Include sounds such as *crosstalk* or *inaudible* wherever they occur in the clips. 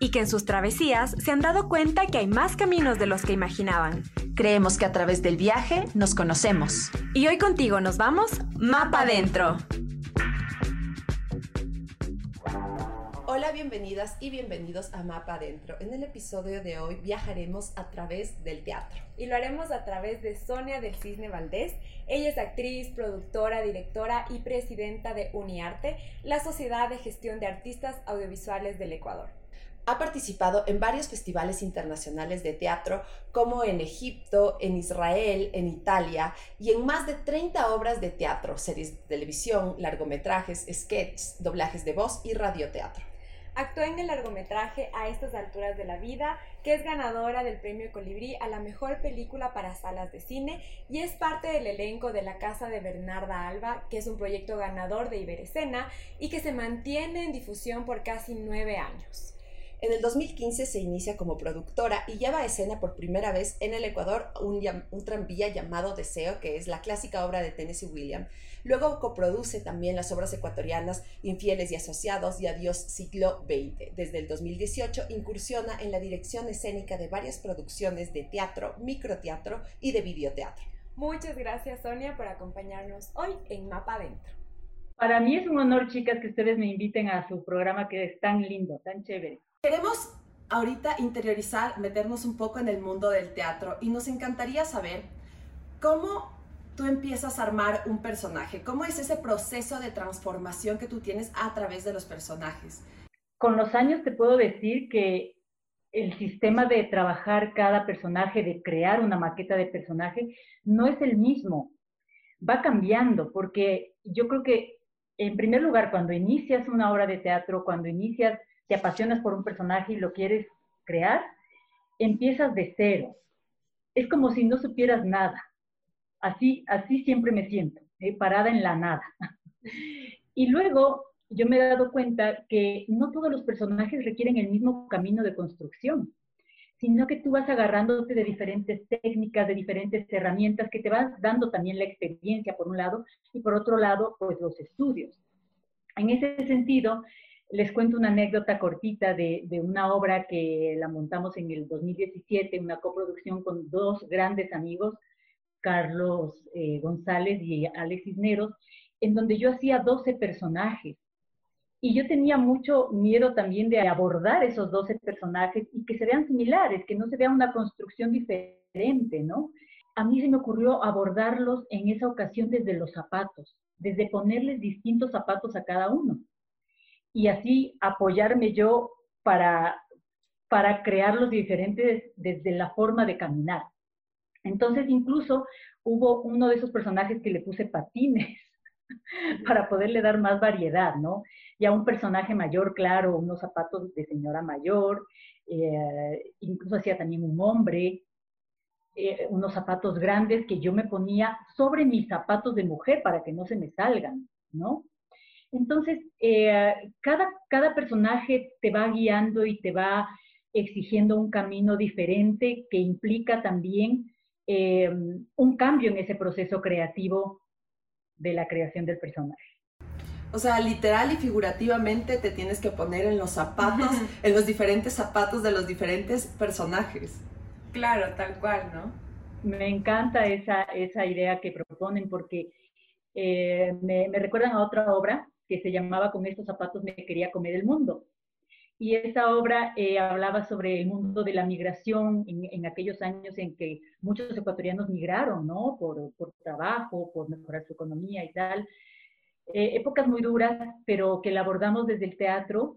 y que en sus travesías se han dado cuenta que hay más caminos de los que imaginaban. Creemos que a través del viaje nos conocemos. Y hoy contigo nos vamos Mapa Adentro. Hola, bienvenidas y bienvenidos a Mapa Adentro. En el episodio de hoy viajaremos a través del teatro. Y lo haremos a través de Sonia del Cisne Valdés. Ella es actriz, productora, directora y presidenta de UniArte, la Sociedad de Gestión de Artistas Audiovisuales del Ecuador. Ha participado en varios festivales internacionales de teatro, como en Egipto, en Israel, en Italia, y en más de 30 obras de teatro, series de televisión, largometrajes, sketches, doblajes de voz y radioteatro. Actuó en el largometraje A estas alturas de la vida, que es ganadora del premio Colibrí a la mejor película para salas de cine y es parte del elenco de La Casa de Bernarda Alba, que es un proyecto ganador de Iberescena y que se mantiene en difusión por casi nueve años. En el 2015 se inicia como productora y lleva a escena por primera vez en el Ecuador un, tranvía llamado Deseo, que es la clásica obra de Tennessee Williams. Luego coproduce también las obras ecuatorianas Infieles y Asociados y Adiós Siglo XX. Desde el 2018 incursiona en la dirección escénica de varias producciones de teatro, microteatro y de videoteatro. Muchas gracias Sonia por acompañarnos hoy en Mapa Adentro. Para mí es un honor, chicas, que ustedes me inviten a su programa que es tan lindo, tan chévere. Queremos ahorita interiorizar, meternos un poco en el mundo del teatro y nos encantaría saber cómo tú empiezas a armar un personaje, cómo es ese proceso de transformación que tú tienes a través de los personajes. Con los años te puedo decir que el sistema de trabajar cada personaje, de crear una maqueta de personaje, no es el mismo. Va cambiando, porque yo creo que, en primer lugar, cuando inicias una obra de teatro, cuando inicias te apasionas por un personaje y lo quieres crear, empiezas de cero. Es como si no supieras nada. Así, así siempre me siento, eh, parada en la nada. *laughs* y luego yo me he dado cuenta que no todos los personajes requieren el mismo camino de construcción, sino que tú vas agarrándote de diferentes técnicas, de diferentes herramientas que te vas dando también la experiencia por un lado y por otro lado, pues los estudios. En ese sentido, les cuento una anécdota cortita de, una obra que la montamos en el 2017, una coproducción con dos grandes amigos, Carlos eh, González y Alex Cisneros, en donde yo hacía 12 personajes. Y yo tenía mucho miedo también de abordar esos 12 personajes y que se vean similares, que no se vea una construcción diferente, ¿no? A mí se me ocurrió abordarlos en esa ocasión desde los zapatos, desde ponerles distintos zapatos a cada uno y así apoyarme yo para, para crear diferentes desde la forma de caminar. Entonces incluso hubo uno de esos personajes que le puse patines *laughs* para poderle dar más variedad, ¿no? Y a un personaje mayor, claro, unos zapatos de señora mayor, eh, incluso hacía también un hombre, eh, unos zapatos grandes que yo me ponía sobre mis zapatos de mujer para que no se me salgan, ¿no? Entonces, eh, cada, cada personaje te va guiando y te va exigiendo un camino diferente que implica también eh, un cambio en ese proceso creativo de la creación del personaje. O sea, literal y figurativamente te tienes que poner en los zapatos, *laughs* en los diferentes zapatos de los diferentes personajes. Claro, tal cual, ¿no? Me encanta esa, esa idea que proponen porque eh, me, me, recuerdan a otra obra que se llamaba Con estos zapatos me quería comer el mundo. Y esa obra eh, hablaba sobre el mundo de la migración en, aquellos años en que muchos ecuatorianos migraron, ¿no? Por, por trabajo, por mejorar su economía y tal. Eh, épocas muy duras, pero que la abordamos desde el teatro.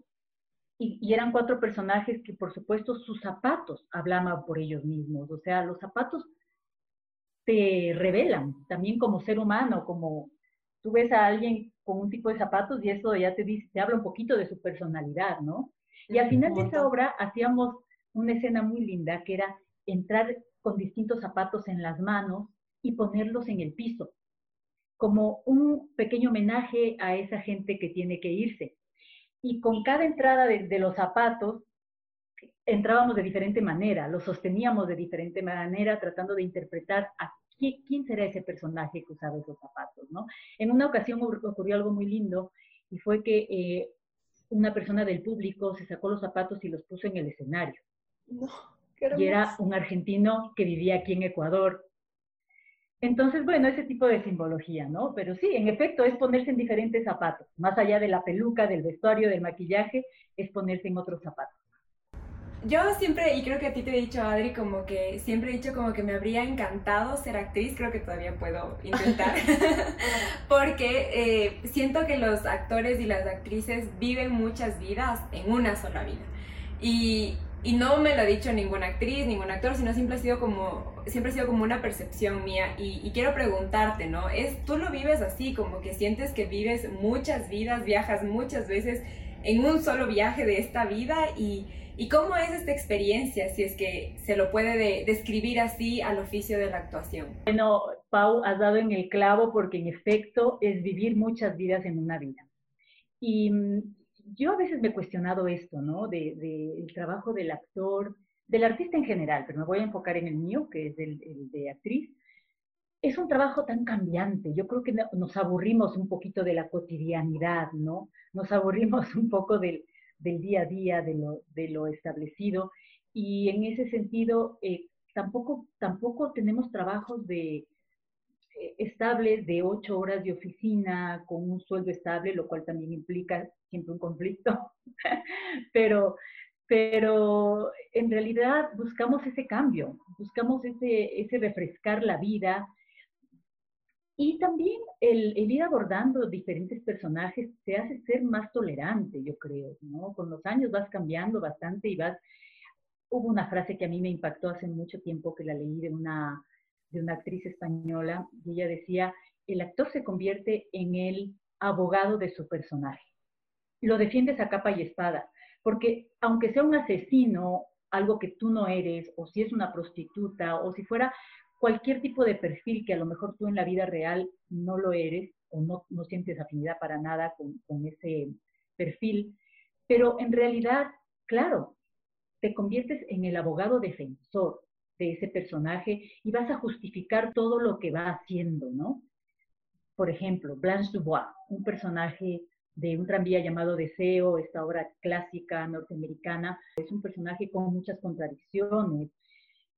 Y, eran cuatro personajes que, por supuesto, sus zapatos hablaban por ellos mismos. O sea, los zapatos te revelan también como ser humano, como tú ves a alguien con un tipo de zapatos y eso ya te dice, te habla un poquito de su personalidad, ¿no? Y al final de esa obra hacíamos una escena muy linda que era entrar con distintos zapatos en las manos y ponerlos en el piso, como un pequeño homenaje a esa gente que tiene que irse. Y con cada entrada de, los zapatos, entrábamos de diferente manera, los sosteníamos de diferente manera, tratando de interpretar a quién, será ese personaje que usaba esos zapatos, ¿no? En una ocasión ocurrió algo muy lindo y fue que eh, una persona del público se sacó los zapatos y los puso en el escenario. y era un argentino que vivía aquí en Ecuador. Entonces, bueno, ese tipo de simbología, ¿no? Pero sí, en efecto, es ponerse en diferentes zapatos. Más allá de la peluca, del vestuario, del maquillaje, es ponerse en otros zapatos yo siempre, y creo que a ti te he dicho, Adri, como que siempre he dicho como que me habría encantado ser actriz, creo que todavía puedo intentar, *laughs* *laughs* porque eh, siento que los actores y las actrices viven muchas vidas en una sola vida. Y, y no me lo ha dicho ninguna actriz, ningún actor, sino siempre ha sido como, siempre ha sido como una percepción mía. Y, y, quiero preguntarte, ¿no? Es, ¿Tú lo vives así, como que sientes que vives muchas vidas, viajas muchas veces en un solo viaje de esta vida y ¿Y cómo es esta experiencia, si es que se lo puede describir así al oficio de la actuación? Bueno, Pau, has dado en el clavo porque en efecto es vivir muchas vidas en una vida. Y mm, yo a veces me he cuestionado esto, ¿no? Del de, trabajo del actor, del artista en general, pero me voy a enfocar en el mío, que es el, el de actriz. Es un trabajo tan cambiante. Yo creo que nos aburrimos un poquito de la cotidianidad, ¿no? Nos aburrimos *laughs* un poco del, del día a día, de lo, de lo establecido. Y en ese sentido, eh, tampoco, tampoco tenemos trabajos de, eh, estables de ocho horas de oficina con un sueldo estable, lo cual también implica siempre un conflicto. *laughs* pero, pero en realidad buscamos ese cambio, buscamos ese, ese refrescar la vida, y también el, ir abordando diferentes personajes te hace ser más tolerante, yo creo, ¿no? Con los años vas cambiando bastante y vas... Hubo una frase que a mí me impactó hace mucho tiempo que la leí de una, de una actriz española y ella decía, el actor se convierte en el abogado de su personaje. Lo defiendes a capa y espada, porque aunque sea un asesino, algo que tú no eres, o si es una prostituta, o si fuera cualquier tipo de perfil que a lo mejor tú en la vida real no lo eres o no, no sientes afinidad para nada con, con ese perfil, pero en realidad, claro, te conviertes en el abogado defensor de ese personaje y vas a justificar todo lo que va haciendo, ¿no? Por ejemplo, Blanche Dubois, un personaje de un tranvía llamado Deseo, esta obra clásica norteamericana, es un personaje con muchas contradicciones,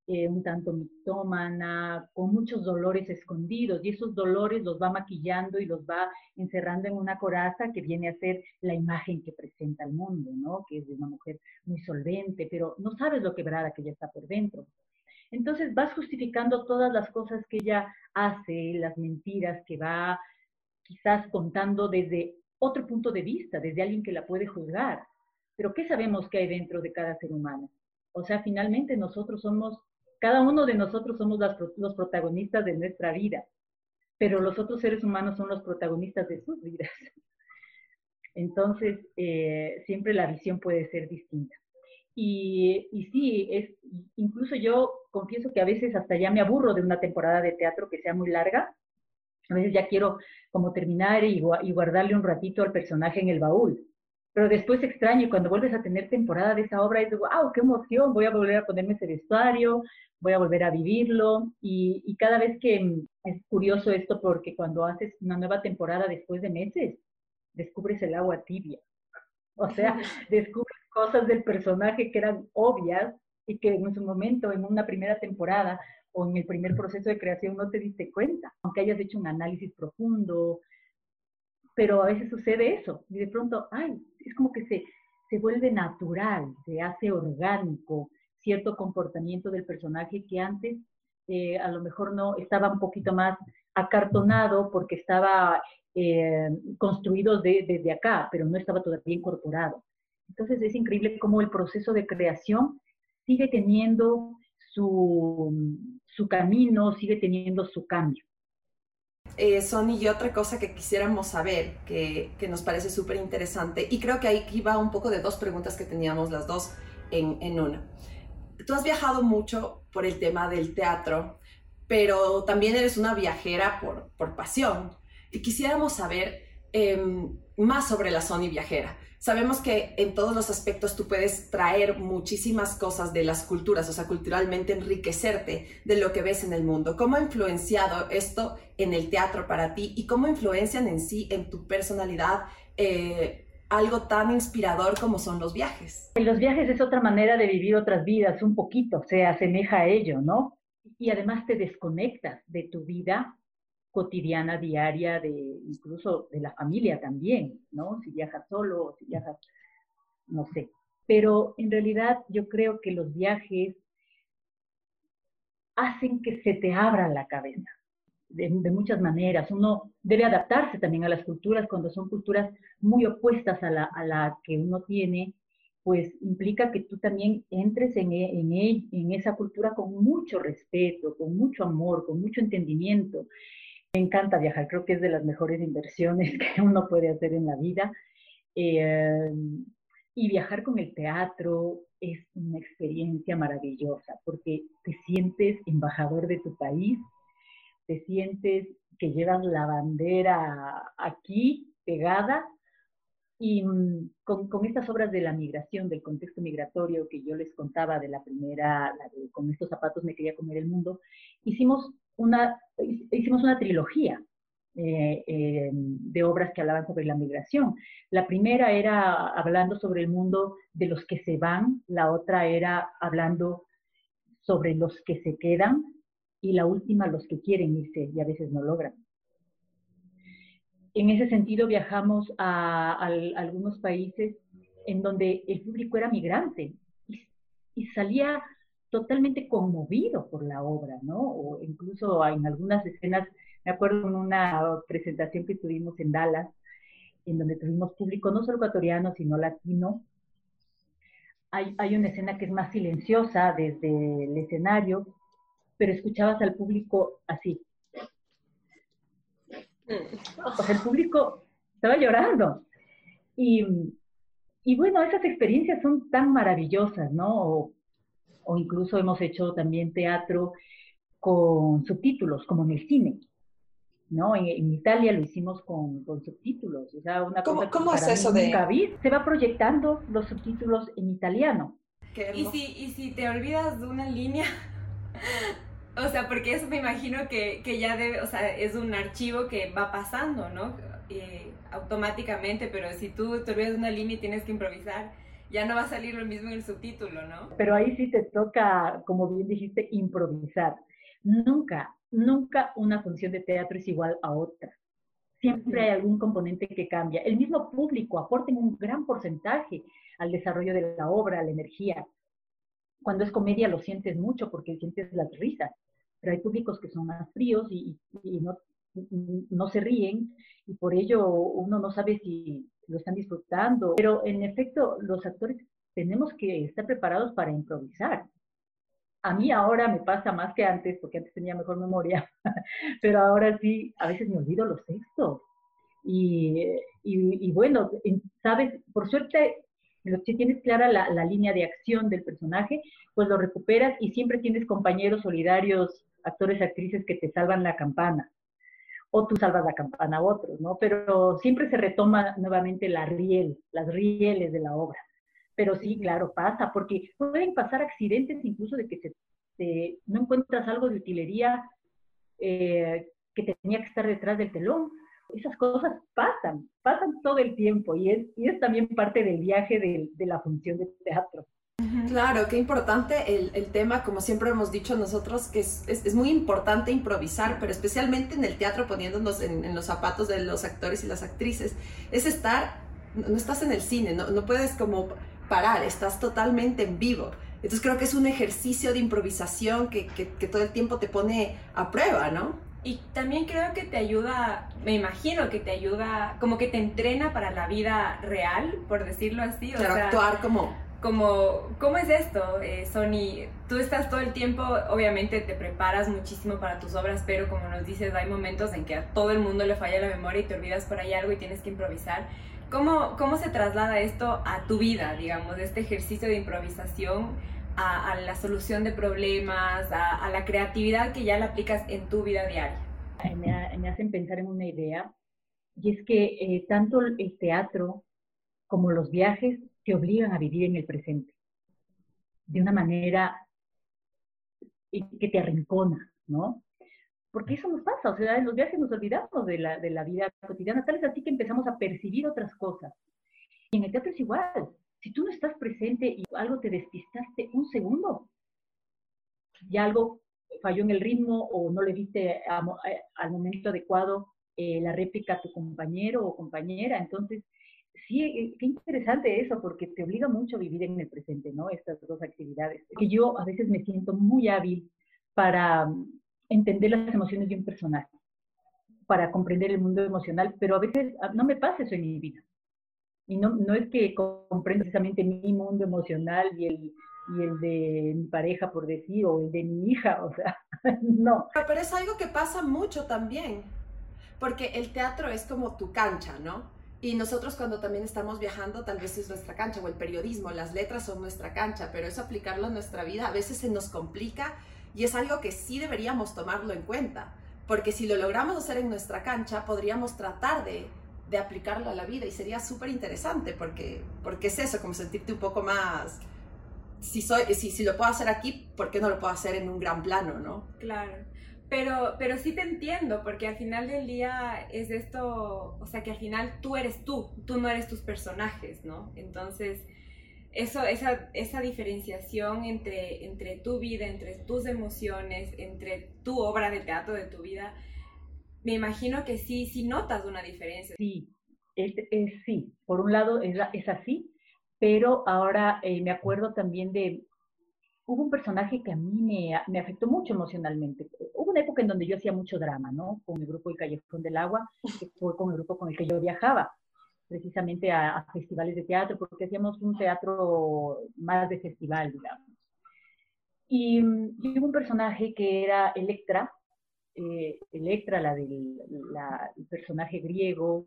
eh, un tanto mitómana, con muchos dolores escondidos, y esos dolores los va maquillando y los va encerrando en una coraza que viene a ser la imagen que presenta al mundo, ¿no? Que es de una mujer muy solvente, pero no sabes lo quebrada que ella está por dentro. Entonces vas justificando todas las cosas que ella hace, las mentiras que va quizás contando desde otro punto de vista, desde alguien que la puede juzgar. Pero ¿qué sabemos que hay dentro de cada ser humano? O sea, finalmente nosotros somos cada uno de nosotros somos los protagonistas de nuestra vida, pero los otros seres humanos son los protagonistas de sus vidas. *laughs* Entonces, eh, siempre la visión puede ser distinta. Y, sí, incluso yo confieso que a veces hasta ya me aburro de una temporada de teatro que sea muy larga. A veces ya quiero como terminar y guardarle un ratito al personaje en el baúl pero después extraño y cuando vuelves a tener temporada de esa obra, dices, wow, qué emoción, voy a volver a ponerme ese vestuario, voy a volver a vivirlo. Y, y, cada vez que mm, es curioso esto porque cuando haces una nueva temporada después de meses, descubres el agua tibia. O sea, *laughs* descubres cosas del personaje que eran obvias y que en su momento, en una primera temporada o en el primer proceso de creación no te diste cuenta, aunque hayas hecho un análisis profundo, pero a veces sucede eso, y de pronto, ay, es como que se, se vuelve natural, se hace orgánico cierto comportamiento del personaje que antes eh, a lo mejor no estaba un poquito más acartonado porque estaba eh, construido desde acá, pero no estaba todavía incorporado. Entonces es increíble cómo el proceso de creación sigue teniendo su, su camino, sigue teniendo su cambio eh, Sony, y otra cosa que quisiéramos saber, que, que nos parece súper interesante, y creo que ahí va un poco de dos preguntas que teníamos las dos en, en una. tú has viajado mucho por el tema del teatro, pero también eres una viajera por, por pasión. Y quisiéramos saber em, más sobre la Sony viajera. Sabemos que en todos los aspectos tú puedes traer muchísimas cosas de las culturas, o sea, culturalmente enriquecerte de lo que ves en el mundo. ¿Cómo ha influenciado esto en el teatro para ti y cómo influencian en sí, en tu personalidad, eh, algo tan inspirador como son los viajes? Los viajes es otra manera de vivir otras vidas, un poquito, se asemeja a ello, ¿no? Y además te desconectas de tu vida cotidiana, diaria, de incluso de la familia también, ¿no? Si viajas solo, si viajas, no sé. Pero en realidad yo creo que los viajes hacen que se te abra la cabeza de, muchas maneras. Uno debe adaptarse también a las culturas cuando son culturas muy opuestas a la, a la que uno tiene, pues implica que tú también entres en, en, en esa cultura con mucho respeto, con mucho amor, con mucho entendimiento. Me encanta viajar, creo que es de las mejores inversiones *laughs* que uno puede hacer en la vida. Eh, y viajar con el teatro es una experiencia maravillosa porque te sientes embajador de tu país, te sientes que llevas la bandera aquí pegada y mm, con, con, estas obras de la migración, del contexto migratorio que yo les contaba de la primera, la de, con estos zapatos me quería comer el mundo, hicimos hicimos una trilogía eh, eh, de obras que hablaban sobre la migración. La primera era hablando sobre el mundo de los que se van, la otra era hablando sobre los que se quedan y la última los que quieren irse y a veces no logran. En ese sentido viajamos a, algunos países en donde el público era migrante y salía totalmente conmovido por la obra, ¿no? O incluso en algunas escenas, me acuerdo en una presentación que tuvimos en Dallas, en donde tuvimos público no solo ecuatoriano, sino latino. Hay, hay una escena que es más silenciosa desde el escenario, pero escuchabas al público así. O el público estaba llorando. Y, y bueno, esas experiencias son tan maravillosas, ¿no? O incluso hemos hecho también teatro con subtítulos, como en el cine. ¿no? En, Italia lo hicimos con, con, subtítulos. O sea, una ¿Cómo, ¿cómo es eso de...? Se va proyectando los subtítulos en italiano. ¿Y si, y si te olvidas de una línea, *laughs* o sea, porque eso me imagino que, que, ya debe, o sea, es un archivo que va pasando, ¿no? Eh, automáticamente, pero si tú te olvidas de una línea y tienes que improvisar, ya no va a salir lo mismo en el subtítulo, ¿no? Pero ahí sí te toca, como bien dijiste, improvisar. Nunca, nunca una función de teatro es igual a otra. Siempre hay algún componente que cambia. El mismo público aporta un gran porcentaje al desarrollo de la obra, a la energía. Cuando es comedia lo sientes mucho porque sientes las risas, pero hay públicos que son más fríos y, y no, no se ríen y por ello uno no sabe si lo están disfrutando. Pero en efecto, los actores tenemos que estar preparados para improvisar. A mí ahora me pasa más que antes, porque antes tenía mejor memoria, *laughs* pero ahora sí, a veces me olvido los textos. Y, y, bueno, sabes, por suerte, si tienes clara la, la línea de acción del personaje, pues lo recuperas y siempre tienes compañeros solidarios, actores, actrices que te salvan la campana o tú salvas la campana a otros, ¿no? Pero siempre se retoma nuevamente la riel, las rieles de la obra. Pero sí, claro, pasa, porque pueden pasar accidentes incluso de que se, no encuentras algo de utilería eh, que tenía que estar detrás del telón. Esas cosas pasan, pasan todo el tiempo y es, y es también parte del viaje de, de la función de teatro. Claro, qué importante el, el, tema, como siempre hemos dicho nosotros, que es, es, es, muy importante improvisar, pero especialmente en el teatro, poniéndonos en, en, los zapatos de los actores y las actrices, es estar, no estás en el cine, no, no puedes como parar, estás totalmente en vivo. Entonces creo que es un ejercicio de improvisación que, que, que todo el tiempo te pone a prueba, ¿no? Y también creo que te ayuda, me imagino que te ayuda, como que te entrena para la vida real, por decirlo así. O sea, actuar como como, ¿cómo es esto, eh, Sony? Tú estás todo el tiempo, obviamente te preparas muchísimo para tus obras, pero como nos dices, hay momentos en que a todo el mundo le falla la memoria y te olvidas por ahí algo y tienes que improvisar. ¿Cómo, cómo se traslada esto a tu vida, digamos, este ejercicio de improvisación a, la solución de problemas, a, la creatividad que ya la aplicas en tu vida diaria? Me, hacen pensar en una idea, y es que eh, tanto el teatro como los viajes te obligan a vivir en el presente, de una manera que te arrincona, ¿no? Porque eso nos pasa, o sea, en los viajes nos olvidamos de la, de la vida cotidiana, tal es así que empezamos a percibir otras cosas. Y en el teatro es igual, si tú no estás presente y algo te despistaste un segundo, y algo falló en el ritmo o no le diste al momento adecuado eh, la réplica a tu compañero o compañera, entonces sí, qué interesante eso, porque te obliga mucho a vivir en el presente, ¿no? Estas dos actividades. Que yo a veces me siento muy hábil para entender las emociones de un personaje, para comprender el mundo emocional, pero a veces ah, no me pasa eso en mi vida. Y no, no es que comprenda precisamente mi mundo emocional y el, y el de mi pareja, por decir, o el de mi hija, o sea, *laughs* no. Pero es algo que pasa mucho también, porque el teatro es como tu cancha, ¿no? Y nosotros cuando también estamos viajando, tal vez es nuestra cancha, o el periodismo, las letras son nuestra cancha, pero eso aplicarlo a nuestra vida a veces se nos complica y es algo que sí deberíamos tomarlo en cuenta, porque si lo logramos hacer en nuestra cancha, podríamos tratar de de aplicarlo a la vida y sería súper interesante porque, porque es eso, como sentirte un poco más, si, soy, si, si lo puedo hacer aquí, ¿por qué no lo puedo hacer en un gran plano, no? Claro. Pero, pero sí te entiendo, porque al final del día es esto, o sea, que al final tú eres tú, tú no eres tus personajes, ¿no? Entonces, eso, esa, esa diferenciación entre, entre tu vida, entre tus emociones, entre tu obra de teatro de tu vida, me imagino que sí, sí notas una diferencia. Sí, es, sí, por un lado es, es así, pero ahora eh, me acuerdo también de, hubo un personaje que a mí me, me, afectó mucho emocionalmente. Hubo una época en donde yo hacía mucho drama, ¿no? Con el grupo El Callejón del Agua, que fue con el grupo con el que yo viajaba, precisamente a, festivales de teatro, porque hacíamos un teatro más de festival, digamos. Y, y hubo un personaje que era Electra, eh, Electra, la del personaje griego,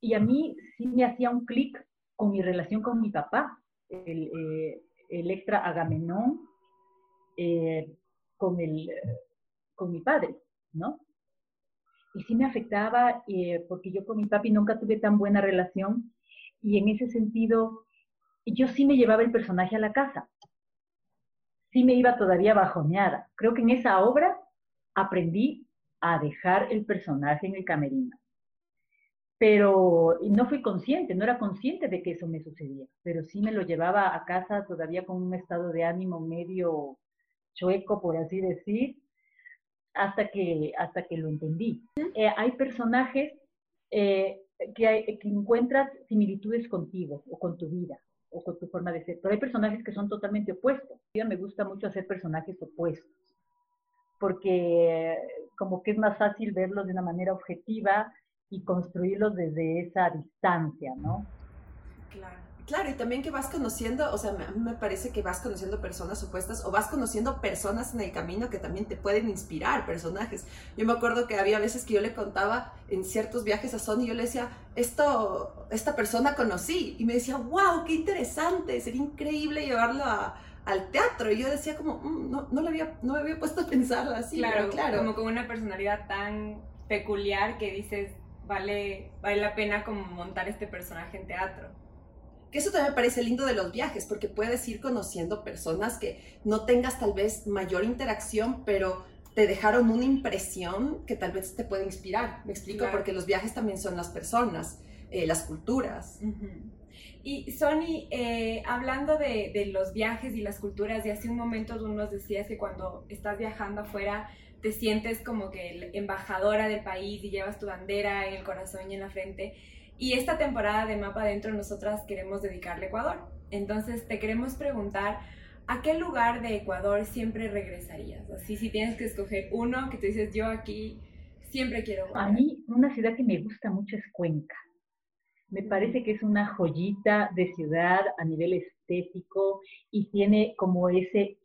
y a mí sí me hacía un clic con mi relación con mi papá, el, eh, Electra Agamenón, eh, con, el, con mi padre, ¿no? Y sí me afectaba porque yo con mi papi nunca tuve tan buena relación y en ese sentido yo sí me llevaba el personaje a la casa. Sí me iba todavía bajoneada. Creo que en esa obra aprendí a dejar el personaje en el camerino. Pero no fui consciente, no era consciente de que eso me sucedía, pero sí me lo llevaba a casa todavía con un estado de ánimo medio chueco, por así decir, hasta que, hasta que lo entendí. Eh, hay personajes eh, que, que encuentras similitudes contigo o con tu vida o con tu forma de ser, pero hay personajes que son totalmente opuestos. A mí me gusta mucho hacer personajes opuestos porque como que es más fácil verlos de una manera objetiva y construirlos desde esa distancia, ¿no? Claro. Claro, y también que vas conociendo, o sea, a mí me parece que vas conociendo personas opuestas o vas conociendo personas en el camino que también te pueden inspirar, personajes. Yo me acuerdo que había veces que yo le contaba en ciertos viajes a Sony, yo le decía, esto, esta persona conocí, y me decía, wow, qué interesante, sería increíble llevarlo a, al teatro. Y yo decía como, mm, no, no, lo había, no me había puesto a pensar así. Claro, claro. Como con una personalidad tan peculiar que dices, vale, vale la pena como montar este personaje en teatro. Que eso también me parece lindo de los viajes, porque puedes ir conociendo personas que no tengas tal vez mayor interacción, pero te dejaron una impresión que tal vez te puede inspirar. Me explico, porque los viajes también son las personas, eh, las culturas. Y Sony, eh, hablando de, de, los viajes y las culturas, y hace un momento tú nos decías que cuando estás viajando afuera te sientes como que embajadora del país y llevas tu bandera en el corazón y en la frente. Y esta temporada de Mapa Adentro nosotras queremos dedicarle a Ecuador. Entonces te queremos preguntar, ¿a qué lugar de Ecuador siempre regresarías? Así si tienes que escoger uno que tú dices, yo aquí siempre quiero A mí una ciudad que me gusta mucho es Cuenca. Me parece que es una joyita de ciudad a nivel estético y tiene como ese,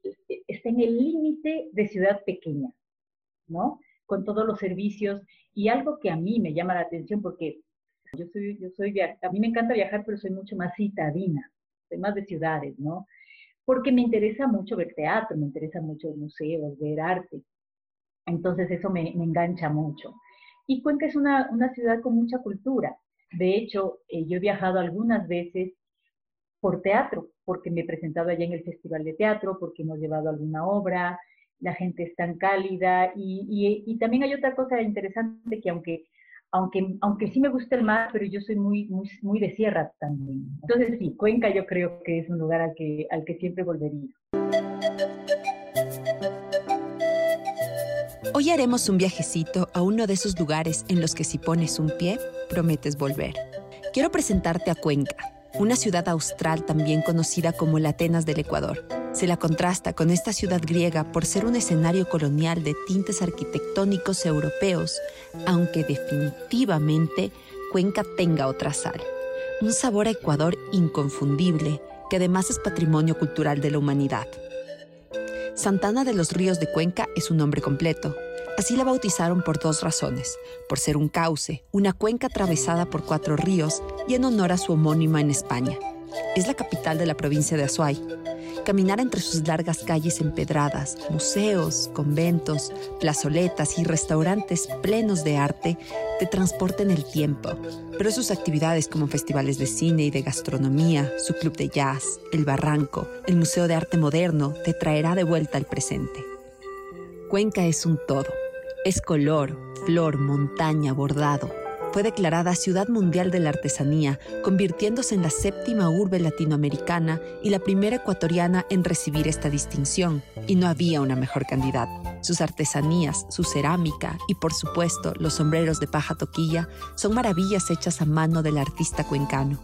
está en el límite de ciudad pequeña, ¿no? Con todos los servicios y algo que a mí me llama la atención porque yo soy, yo soy, a mí me encanta viajar, pero soy mucho más citadina, soy más de ciudades, ¿no? porque me interesa mucho ver teatro, me interesa mucho museos, ver arte. Entonces eso me, engancha mucho. Y Cuenca es una, ciudad con mucha cultura. De hecho, eh, yo he viajado algunas veces por teatro, porque me he presentado allá en el Festival de Teatro, porque hemos llevado alguna obra, la gente es tan cálida y, también hay otra cosa interesante que aunque, aunque, aunque sí me gusta el mar, pero yo soy muy, muy, muy de sierra también. Entonces sí, Cuenca yo creo que es un lugar al que, al que siempre volvería. Hoy haremos un viajecito a uno de esos lugares en los que si pones un pie, prometes volver. Quiero presentarte a Cuenca, una ciudad austral también conocida como la Atenas del Ecuador se la contrasta con esta ciudad griega por ser un escenario colonial de tintes arquitectónicos europeos, aunque definitivamente Cuenca tenga otra sal. Un sabor a Ecuador inconfundible, que además es patrimonio cultural de la humanidad. Santana de los Ríos de Cuenca es su nombre completo. Así la bautizaron por dos razones, por ser un cauce, una cuenca atravesada por cuatro ríos y en honor a su homónima en España. Es la capital de la provincia de Azuay, Caminar entre sus largas calles empedradas, museos, conventos, plazoletas y restaurantes plenos de arte te transporta en el tiempo. Pero sus actividades como festivales de cine y de gastronomía, su club de jazz, el barranco, el Museo de Arte Moderno te traerá de vuelta al presente. Cuenca es un todo. Es color, flor, montaña, bordado fue declarada Ciudad Mundial de la Artesanía, convirtiéndose en la séptima urbe latinoamericana y la primera ecuatoriana en recibir esta distinción. Y no había una mejor candidata. Sus artesanías, su cerámica y por supuesto los sombreros de paja toquilla son maravillas hechas a mano del artista cuencano.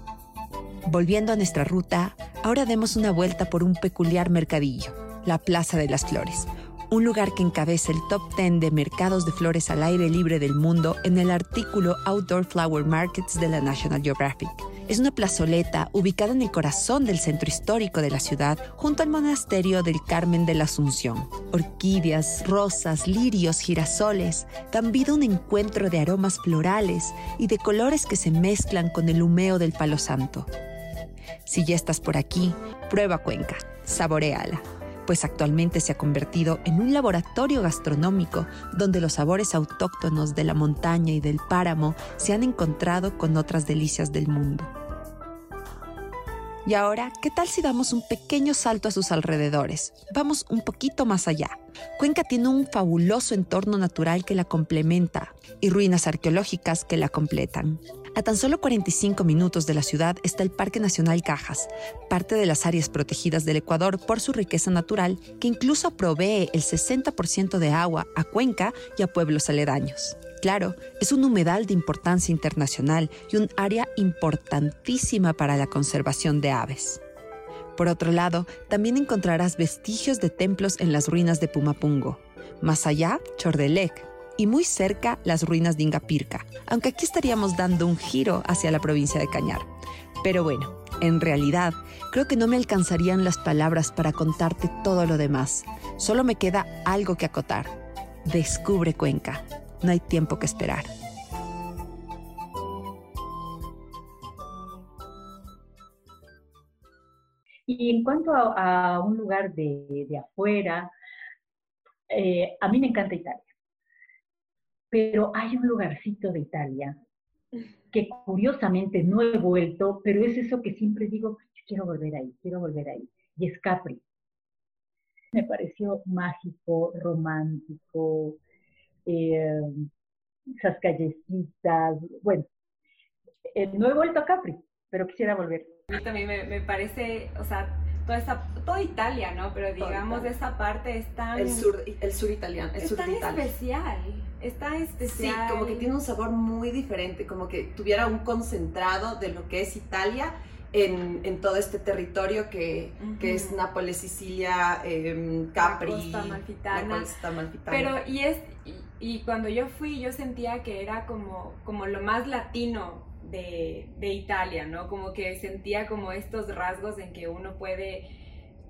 Volviendo a nuestra ruta, ahora demos una vuelta por un peculiar mercadillo, la Plaza de las Flores, un lugar que encabeza el top 10 de mercados de flores al aire libre del mundo en el artículo Outdoor Flower Markets de la National Geographic. Es una plazoleta ubicada en el corazón del centro histórico de la ciudad, junto al monasterio del Carmen de la Asunción. Orquídeas, rosas, lirios, girasoles dan vida a un encuentro de aromas florales y de colores que se mezclan con el humeo del palo santo. Si ya estás por aquí, prueba Cuenca, saboreala pues actualmente se ha convertido en un laboratorio gastronómico donde los sabores autóctonos de la montaña y del páramo se han encontrado con otras delicias del mundo. Y ahora, ¿qué tal si damos un pequeño salto a sus alrededores? Vamos un poquito más allá. Cuenca tiene un fabuloso entorno natural que la complementa y ruinas arqueológicas que la completan. A tan solo 45 minutos de la ciudad está el Parque Nacional Cajas, parte de las áreas protegidas del Ecuador por su riqueza natural, que incluso provee el 60% de agua a Cuenca y a pueblos aledaños. Claro, es un humedal de importancia internacional y un área importantísima para la conservación de aves. Por otro lado, también encontrarás vestigios de templos en las ruinas de Pumapungo. Más allá, Chordelec, y muy cerca las ruinas de Ingapirca, aunque aquí estaríamos dando un giro hacia la provincia de Cañar. Pero bueno, en realidad, creo que no me alcanzarían las palabras para contarte todo lo demás. Solo me queda algo que acotar. Descubre Cuenca. No hay tiempo que esperar. Y en cuanto a, un lugar de, afuera, eh, a mí me encanta Italia pero hay un lugarcito de Italia *laughs* que curiosamente no he vuelto, pero es eso que siempre digo, quiero volver ahí, quiero volver ahí, y es Capri. Me pareció mágico, romántico, eh, esas callecitas, bueno, eh, no he vuelto a Capri, pero quisiera volver. A mí también me, me parece, o sea, toda, esa, toda Italia, ¿no? Pero digamos, esa parte es tan... El sur, el sur italiano, el es sur tan especial, es tan especial. Sí, como que tiene un sabor muy diferente, como que tuviera un concentrado de lo que es Italia en, en todo este territorio que, que es Nápoles, Sicilia, eh, Capri, la costa malfitana. Pero, y es... Y, cuando yo fui, yo sentía que era como, como lo más latino de, de, Italia, ¿no? Como que sentía como estos rasgos en que uno puede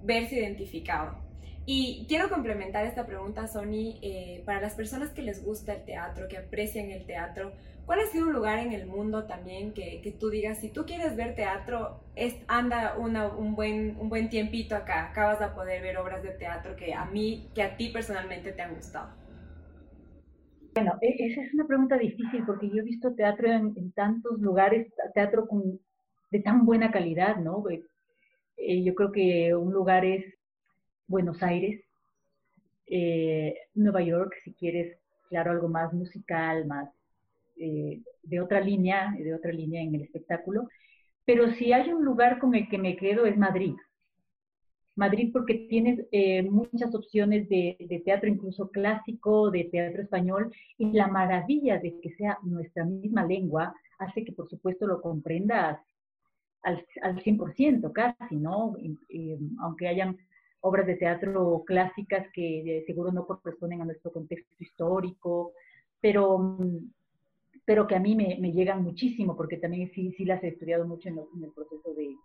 verse identificado. Y quiero complementar esta pregunta, Sony, eh, para las personas que les gusta el teatro, que aprecian el teatro, ¿cuál ha sido un lugar en el mundo también que, que tú digas, si tú quieres ver teatro, es, anda una, un, buen, un buen tiempito acá, acá vas a poder ver obras de teatro que a mí, que a ti personalmente te han gustado? Bueno, e, esa es una pregunta difícil porque yo he visto teatro en, tantos lugares, teatro con, de tan buena calidad, ¿no? Eh, yo creo que un lugar es Buenos Aires, eh, Nueva York, si quieres, claro, algo más musical, más eh, de otra línea, de otra línea en el espectáculo. Pero si hay un lugar con el que me quedo es Madrid. Madrid porque tienes eh, muchas opciones de, teatro incluso clásico, de teatro español, y la maravilla de que sea nuestra misma lengua hace que por supuesto lo comprendas al, al 100% casi, ¿no? aunque hayan obras de teatro clásicas que seguro no corresponden a nuestro contexto histórico, pero, pero que a mí me, llegan muchísimo, porque también sí, sí las he estudiado mucho en, el proceso de,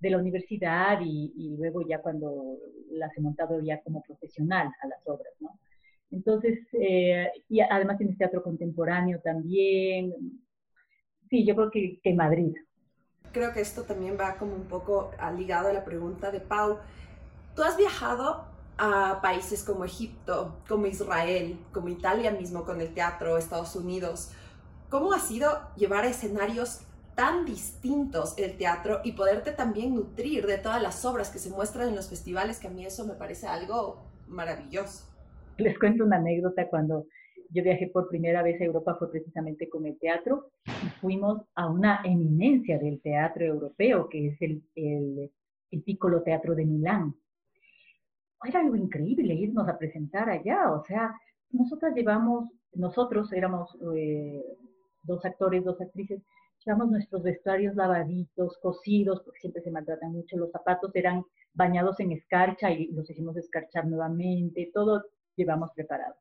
de la universidad y, luego ya cuando las he montado ya como profesional a las obras, ¿no? Entonces, eh, y además tienes teatro contemporáneo también. Sí, yo creo que, que Madrid. Creo que esto también va como un poco ligado a la pregunta de Pau. Tú has viajado a países como Egipto, como Israel, como Italia mismo con el teatro, Estados Unidos. ¿Cómo ha sido llevar a escenarios tan distintos el teatro y poderte también nutrir de todas las obras que se muestran en los festivales, que a mí eso me parece algo maravilloso? Les cuento una anécdota cuando yo viajé por primera vez a Europa fue precisamente con el teatro fuimos a una eminencia del teatro europeo que es el, el Piccolo Teatro de Milán era algo increíble irnos a presentar allá, o sea, nosotras llevamos, nosotros éramos eh, dos actores, dos actrices, llevamos nuestros vestuarios lavaditos, cosidos, porque siempre se maltratan mucho, los zapatos eran bañados en escarcha y los hicimos escarchar nuevamente, todo llevamos preparado.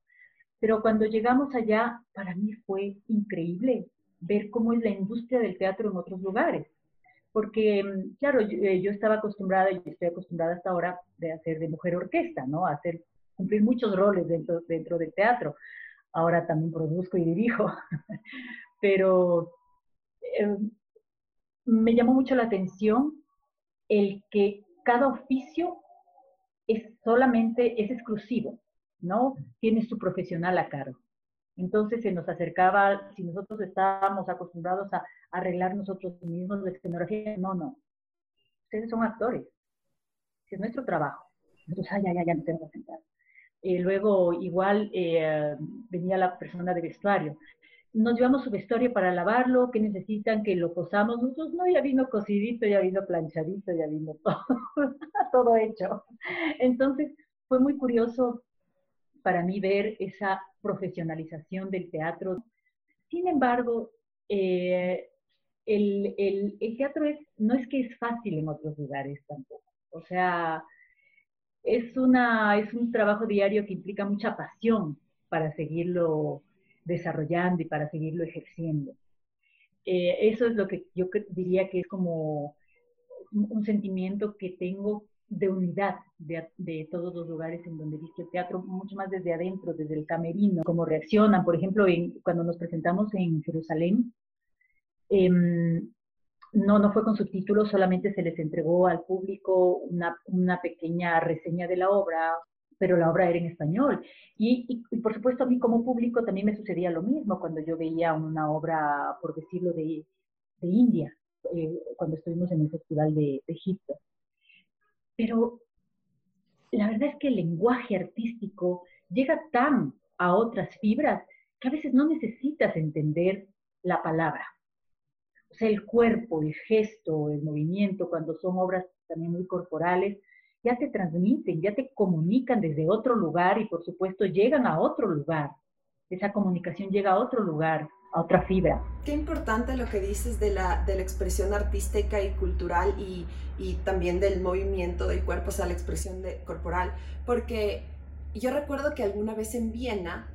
Pero cuando llegamos allá, para mí fue increíble ver cómo es la industria del teatro en otros lugares porque, mm, claro, eh, yo, estaba acostumbrada y estoy acostumbrada hasta ahora de hacer de mujer orquesta, ¿no? A hacer, cumplir muchos roles dentro, dentro del teatro. Ahora también produzco y dirijo, *laughs* pero em, me llamó mucho la atención el que cada oficio es solamente, es exclusivo, ¿no? Tiene su profesional a cargo. Entonces se nos acercaba, si nosotros estábamos acostumbrados a arreglar nosotros mismos la escenografía, no, no. Ustedes son actores. Es nuestro trabajo. Entonces, ah, ya, ya, ya, tengo que sentar. Eh, luego, igual, eh, venía la persona de vestuario. Nos llevamos su vestuario para lavarlo, ¿qué necesitan? Que lo posamos. Nosotros, no, ya vino cocidito, ya vino planchadito, ya vino *laughs* todo hecho. Entonces, fue muy curioso para mí ver esa profesionalización del teatro. Sin embargo, eh, el, teatro es, no es que es fácil en otros lugares tampoco. O sea, es, una, es un trabajo diario que implica mucha pasión para seguirlo desarrollando y para seguirlo ejerciendo. Eh, eso es lo que yo diría que es como un sentimiento que tengo de unidad de, todos los lugares en donde he visto el teatro, mucho más desde adentro, desde el camerino, cómo reaccionan. Por ejemplo, cuando nos presentamos en Jerusalén, em, no, no fue con subtítulos, solamente se les entregó al público una, una, pequeña reseña de la obra, pero la obra era en español. Y, y, por supuesto a mí como público también me sucedía lo mismo cuando yo veía una obra, por decirlo, de, de India, eh, cuando estuvimos en el Festival de, de Egipto. Pero la verdad es que el lenguaje artístico llega tan a otras fibras que a veces no necesitas entender la palabra. O sea, el cuerpo, el gesto, el movimiento, cuando son obras también muy corporales, ya te transmiten, ya te comunican desde otro lugar y por supuesto llegan a otro lugar. Esa comunicación llega a otro lugar a otra fibra. Qué importante lo que dices de la, de la expresión artística y cultural y, y, también del movimiento del cuerpo, o sea, la expresión de, corporal, porque yo recuerdo que alguna vez en Viena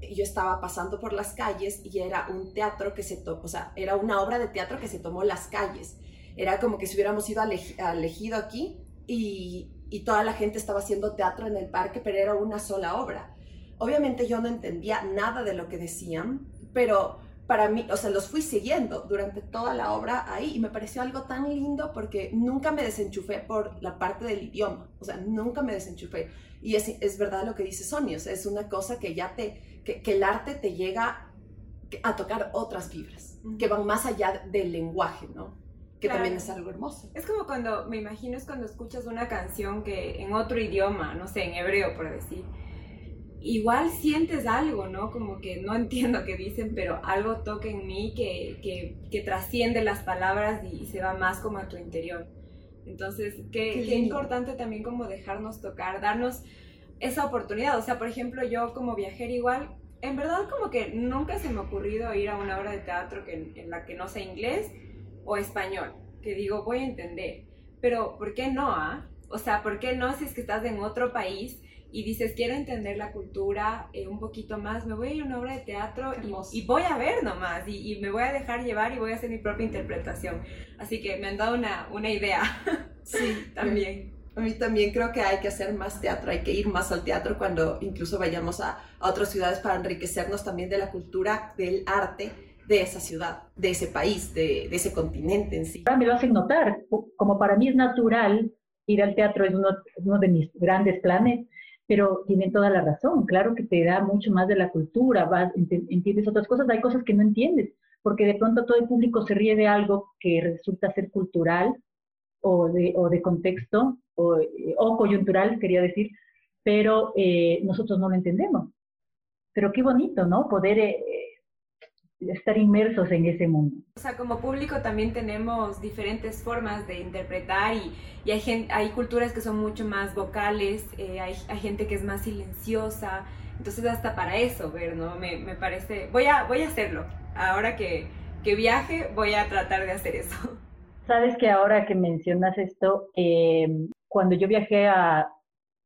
yo estaba pasando por las calles y era un teatro que se tomó, o sea, era una obra de teatro que se tomó las calles. Era como que si hubiéramos ido elegido aquí y y toda la gente estaba haciendo teatro en el parque, pero era una sola obra. Obviamente yo no entendía nada de lo que decían, pero para mí, o sea, los fui siguiendo durante toda la obra ahí y me pareció algo tan lindo porque nunca me desenchufé por la parte del idioma, o sea, nunca me desenchufé. Y es, es verdad lo que dice Sonia, o sea, es una cosa que ya te, que, que el arte te llega a tocar otras fibras, que van más allá del lenguaje, ¿no? Que también es algo hermoso. Es como cuando, me imagino, es cuando escuchas una canción que en otro idioma, no sé, en hebreo por decir, igual sientes algo, ¿no? Como que no entiendo qué dicen, pero algo toca en mí que, que, que trasciende las palabras y, se va más como a tu interior. Entonces, qué, qué, importante también como dejarnos tocar, darnos esa oportunidad. O sea, por ejemplo, yo como viajera igual, en verdad como que nunca se me ha ocurrido ir a una obra de teatro que, en la que no sea inglés o español, que digo, voy a entender. Pero, ¿por qué no? Ah? O sea, ¿por qué no si es que estás en otro país y dices, quiero entender la cultura eh, un poquito más, me voy a ir a una obra de teatro y, y, voy a ver nomás y, y, me voy a dejar llevar y voy a hacer mi propia interpretación. Así que me han dado una, una idea. *laughs* Sí, también. A mí también creo que hay que hacer más teatro, hay que ir más al teatro cuando incluso vayamos a, a otras ciudades para enriquecernos también de la cultura, del arte de esa ciudad, de ese país, de, de ese continente en sí. Me lo hacen notar, como para mí es natural ir al teatro, es uno, uno de mis grandes planes, pero tienen toda la razón, claro que te da mucho más de la cultura, vas, entiendes otras cosas, hay cosas que no entiendes, porque de pronto todo el público se ríe de algo que resulta ser cultural o de, o de contexto o, o, coyuntural, quería decir, pero eh, nosotros no lo entendemos. Pero qué bonito, ¿no? Poder eh, estar inmersos en ese mundo. O sea, como público también tenemos diferentes formas de interpretar y, y hay, gente, hay culturas que son mucho más vocales, eh, hay, hay, gente que es más silenciosa, entonces hasta para eso, ver, ¿no? Me, me, parece, voy a, voy a hacerlo, ahora que, que viaje voy a tratar de hacer eso. Sabes que ahora que mencionas esto, eh, cuando yo viajé a,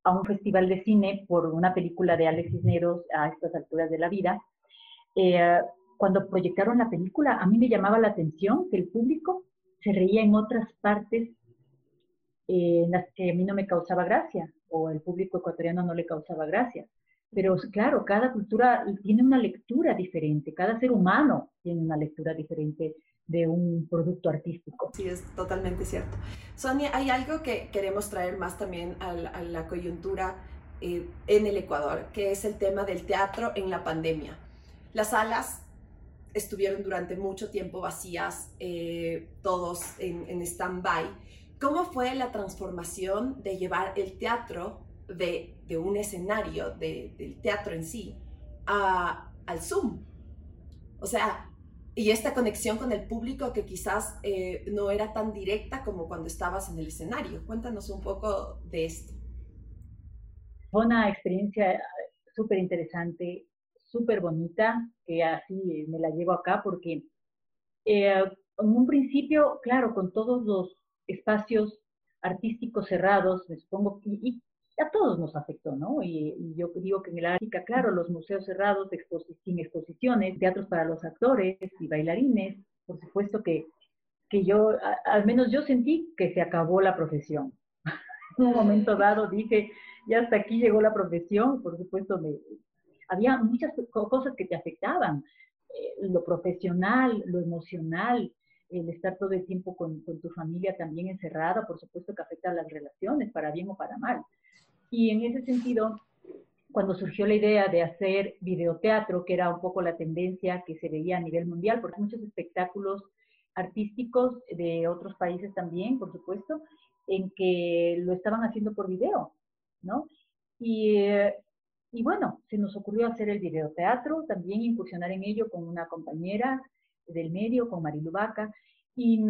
a un festival de cine por una película de Alex Cisneros a estas alturas de la vida, eh, cuando proyectaron la película, a mí me llamaba la atención que el público se reía en otras partes eh, en las que a mí no me causaba gracia, o el público ecuatoriano no le causaba gracia. Pero claro, cada cultura tiene una lectura diferente, cada ser humano tiene una lectura diferente de un producto artístico. Sí, es totalmente cierto. Sonia, hay algo que queremos traer más también a la, a la coyuntura eh, en el Ecuador, que es el tema del teatro en la pandemia. Las salas estuvieron durante mucho tiempo vacías, eh, todos en, en stand-by. ¿Cómo fue la transformación de llevar el teatro de, un escenario, de, del teatro en sí, a, al Zoom? O sea, y esta conexión con el público que quizás eh, no era tan directa como cuando estabas en el escenario. Cuéntanos un poco de esto. Fue una experiencia súper interesante súper bonita, que así me la llevo acá porque eh, en un principio, claro, con todos los espacios artísticos cerrados, me supongo, y, a todos nos afectó, ¿no? Y, yo digo que en el África, claro, los museos cerrados, sin exposiciones, teatros para los actores y bailarines, por supuesto que, que yo, al menos yo sentí que se acabó la profesión. *laughs* en un momento dado dije, ya hasta aquí llegó la profesión, por supuesto me, había muchas cosas que te afectaban, eh, lo profesional, lo emocional, el estar todo el tiempo con, con, tu familia también encerrada, por supuesto que afecta a las relaciones, para bien o para mal. Y en ese sentido, cuando surgió la idea de hacer videoteatro, que era un poco la tendencia que se veía a nivel mundial, porque muchos espectáculos artísticos de otros países también, por supuesto, en que lo estaban haciendo por video, ¿no? Y eh, y bueno, se nos ocurrió hacer el videoteatro, también incursionar en ello con una compañera del medio, con Marilu Vaca, y,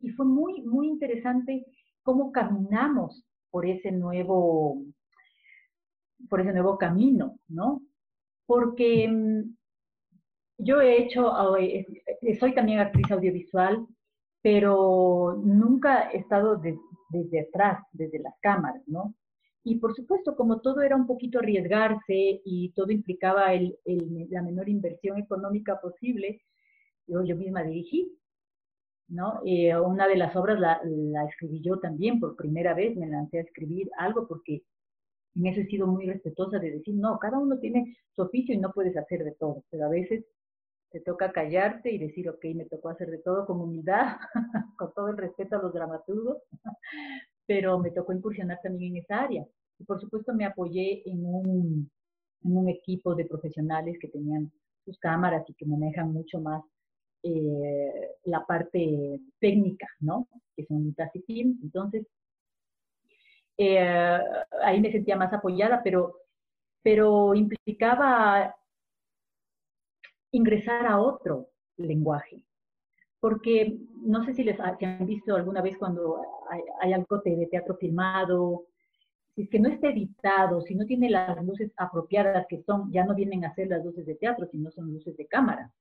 y fue muy, muy interesante cómo caminamos por ese nuevo, por ese nuevo camino, ¿no? Porque mm, yo he hecho, eh, soy también actriz audiovisual, pero nunca he estado de, desde atrás, desde las cámaras, ¿no? Y por supuesto, como todo era un poquito arriesgarse y todo implicaba el, el, la menor inversión económica posible, yo, yo misma dirigí. ¿no? Eh, una de las obras la, la, escribí yo también, por primera vez me lancé a escribir algo porque en eso he sido muy respetuosa de decir, no, cada uno tiene su oficio y no puedes hacer de todo, pero a veces te toca callarte y decir, ok, me tocó hacer de todo con humildad, *laughs* con todo el respeto a los dramaturgos, pero me tocó incursionar también en esa área. Y por supuesto me apoyé en un, en un equipo de profesionales que tenían sus cámaras y que manejan mucho más eh, la parte técnica, ¿no? Que son Tasi Team. Entonces, eh, ahí me sentía más apoyada, pero, pero implicaba ingresar a otro lenguaje. Porque no sé si les han visto alguna vez cuando hay, algo de teatro filmado, si es que no está editado, si no tiene las luces apropiadas que son, ya no vienen a ser las luces de teatro, sino son luces de cámara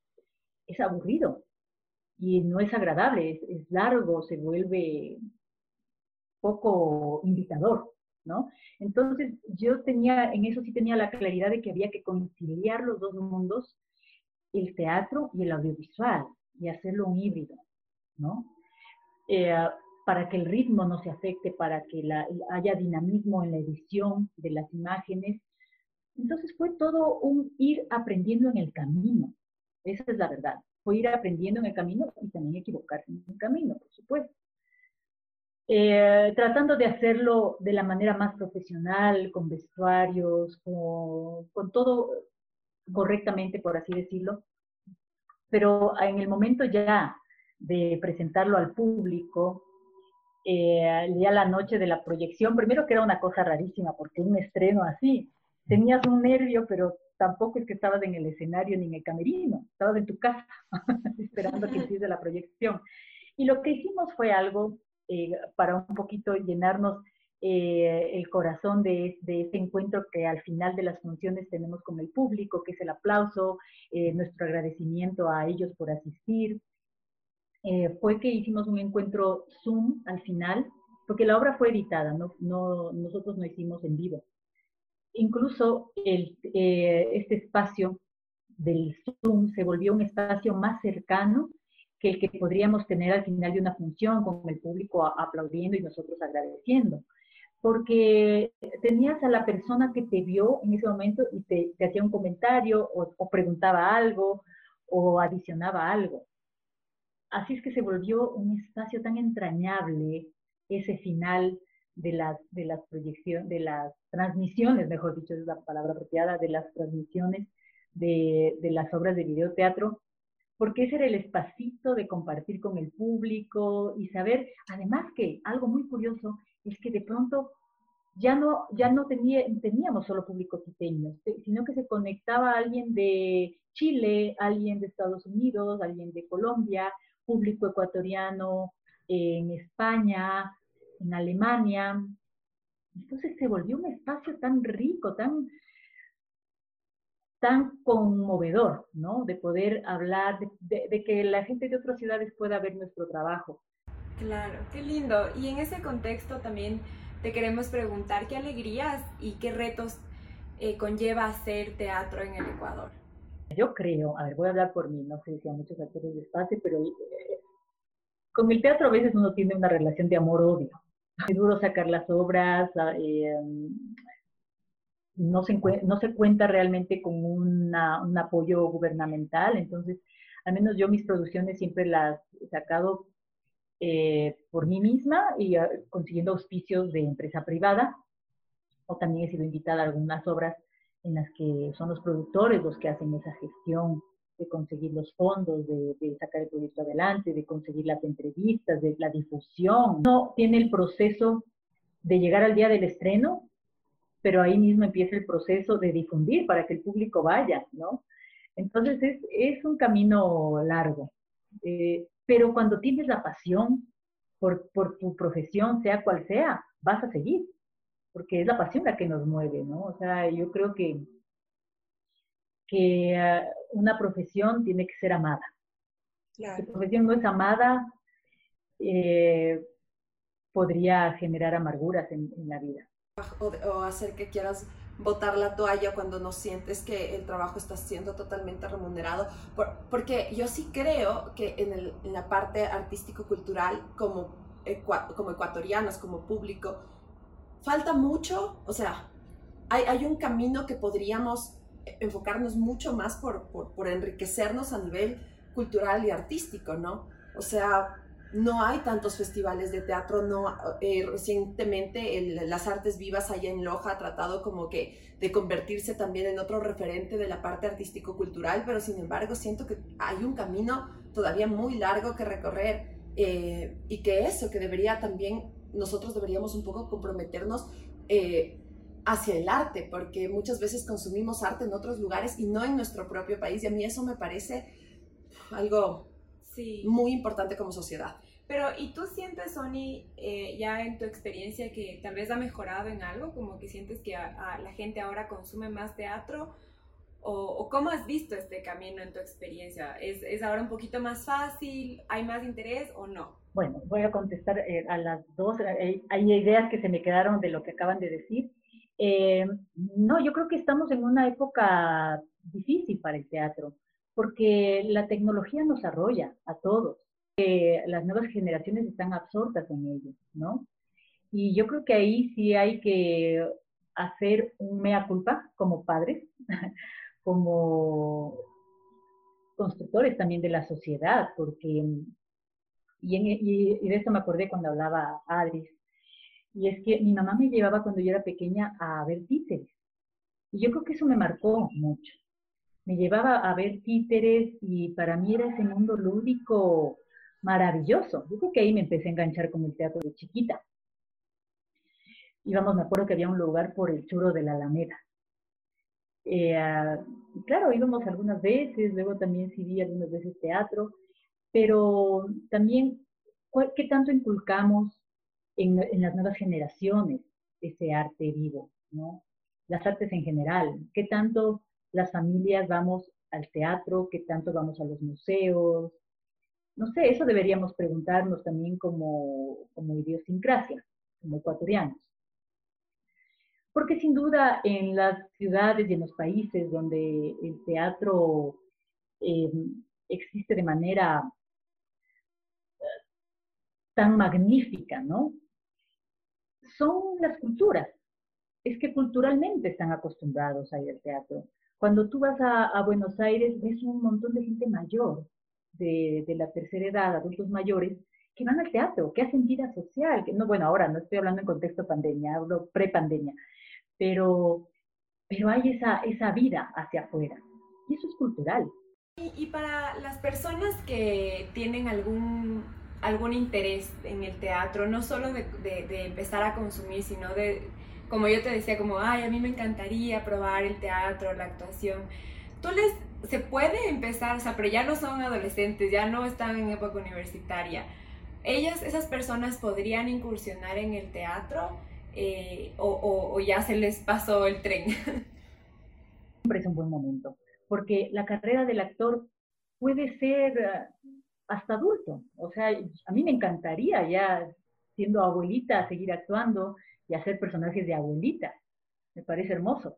es aburrido y no es agradable, es, largo, se vuelve poco invitador, ¿no? Entonces yo tenía, en eso sí tenía la claridad de que había que conciliar los dos mundos, el teatro y el audiovisual, y hacerlo un híbrido, ¿no? Eh, para que el ritmo no se afecte, para que haya dinamismo en la edición de las imágenes. Entonces fue todo un ir aprendiendo en el camino, esa es la verdad. Fue ir aprendiendo en el camino y también equivocarse en el camino, por supuesto. Eh, tratando de hacerlo de la manera más profesional, con vestuarios, con, todo correctamente, por así decirlo. Pero en el momento ya de presentarlo al público, eh, ya la noche de la proyección, primero que era una cosa rarísima, porque un estreno así, tenías un nervio, pero tampoco es que estabas en el escenario ni en el camerino, estabas en tu casa *laughs* esperando que *laughs* empiece la proyección. Y lo que hicimos fue algo eh, para un poquito llenarnos eh, el corazón de, de, este encuentro que al final de las funciones tenemos con el público, que es el aplauso, eh, nuestro agradecimiento a ellos por asistir. fue que hicimos un encuentro Zoom al final, porque la obra fue editada, no, no, nosotros no hicimos en vivo incluso el, eh, este espacio del Zoom se volvió un espacio más cercano que el que podríamos tener al final de una función con el público aplaudiendo y nosotros agradeciendo. Porque tenías a la persona que te vio en ese momento y te, hacía un comentario o, preguntaba algo o adicionaba algo. Así es que se volvió un espacio tan entrañable ese final de las, de las proyecciones, de las transmisiones, mejor dicho, es la palabra apropiada, de las transmisiones de, de las obras de videoteatro, porque ese era el espacito de compartir con el público y saber, además que algo muy curioso es que de pronto ya no, ya no tenía, teníamos solo público quiteño, sino que se conectaba alguien de Chile, alguien de Estados Unidos, alguien de Colombia, público ecuatoriano en España, en Alemania. Entonces se volvió un espacio tan rico, tan, tan conmovedor, ¿no? De poder hablar, de, que la gente de otras ciudades pueda ver nuestro trabajo. Claro, qué lindo. Y en ese contexto también te queremos preguntar qué alegrías y qué retos eh, conlleva hacer teatro en el Ecuador. Yo creo, a ver, voy a hablar por mí, no sé si a muchos actores les pase, pero eh, con el teatro a veces uno tiene una relación de amor-odio. Es duro sacar las obras, ah, eh, no, se no se cuenta realmente con un apoyo gubernamental, entonces al menos yo mis producciones siempre las he sacado eh, por mí misma y ah, consiguiendo auspicios de empresa privada, o también he sido invitada a algunas obras en las que son los productores los que hacen esa gestión de conseguir los fondos, de, sacar el proyecto adelante, de conseguir las entrevistas, de la difusión. No tiene el proceso de llegar al día del estreno, pero ahí mismo empieza el proceso de difundir para que el público vaya, ¿no? Entonces es, es un camino largo, eh, pero cuando tienes la pasión por, por tu profesión, sea cual sea, vas a seguir, porque es la pasión la que nos mueve, ¿no? O sea, yo creo que que eh, una profesión tiene que ser amada. Si la profesión no es amada, eh, podría generar amarguras en, la vida. O, hacer que quieras botar la toalla cuando no sientes que el trabajo está siendo totalmente remunerado, porque yo sí creo que en, la parte artístico-cultural, como, como ecuatorianos, como público, falta mucho, o sea, hay, hay un camino que podríamos enfocarnos mucho más por, por, por enriquecernos a nivel cultural y artístico, ¿no? O sea, no hay tantos festivales de teatro, no, eh, recientemente las artes vivas allá en Loja ha tratado como que de convertirse también en otro referente de la parte artístico-cultural, pero sin embargo siento que hay un camino todavía muy largo que recorrer eh, y que eso, que debería también, nosotros deberíamos un poco comprometernos eh, hacia el arte, porque muchas veces consumimos arte en otros lugares y no en nuestro propio país y a mí eso me parece algo sí. muy importante como sociedad. Pero, ¿y tú sientes, Sony, eh, ya en tu experiencia que tal vez ha mejorado en algo? Como que sientes que la gente ahora consume más teatro? O, cómo has visto este camino en tu experiencia? ¿Es, ¿Es, ahora un poquito más fácil? ¿Hay más interés o no? Bueno, voy a contestar eh, a las dos. Hay, hay, ideas que se me quedaron de lo que acaban de decir. Eh, no, yo creo que estamos en una época difícil para el teatro porque la tecnología nos arrolla a todos. las nuevas generaciones están absortas en ello, ¿no? Y yo creo que ahí sí hay que hacer un mea culpa como padres, *laughs* como constructores también de la sociedad, porque, y, de eso me acordé cuando hablaba Adris, y es que mi mamá me llevaba cuando yo era pequeña a ver títeres, y yo creo que eso me marcó mucho, me llevaba a ver títeres y para mí era ese mundo lúdico maravilloso. Yo creo que ahí me empecé a enganchar con el teatro de chiquita. Íbamos, me acuerdo que había un lugar por el churo de la Alameda. Eh, claro, íbamos algunas veces, luego también sí vi algunas veces teatro, pero también, ¿qué tanto inculcamos en, en las nuevas generaciones ese arte vivo, ¿no? Las artes en general, ¿qué tanto las familias vamos al teatro, qué tanto vamos a los museos. No sé, eso deberíamos preguntarnos también como, como idiosincrasia, como ecuatorianos. Porque sin duda en las ciudades y en los países donde el teatro eh, existe de manera eh, tan magnífica, ¿no? Son las culturas. Es que culturalmente están acostumbrados a ir al teatro. Cuando tú vas a, Buenos Aires, ves un montón de gente mayor, de, la tercera edad, adultos mayores, que van al teatro, que hacen vida social. Que, no, bueno, ahora no estoy hablando en contexto pandemia, hablo pre-pandemia, pero, pero hay esa, esa vida hacia afuera. Y eso es cultural. Y, para las personas que tienen algún, algún interés en el teatro, no solo de, de empezar a consumir, sino de como yo te decía, como, ay, a mí me encantaría probar el teatro, la actuación. Tú les, se puede empezar, o sea, pero ya no son adolescentes, ya no están en época universitaria. Ellas, esas personas podrían incursionar en el teatro eh, o, o, ya se les pasó el tren. *laughs* Siempre es un buen momento, porque la carrera del actor puede ser eh, hasta adulto. O sea, a mí me encantaría ya siendo abuelita seguir actuando, y hacer personajes de abuelita. Me parece hermoso.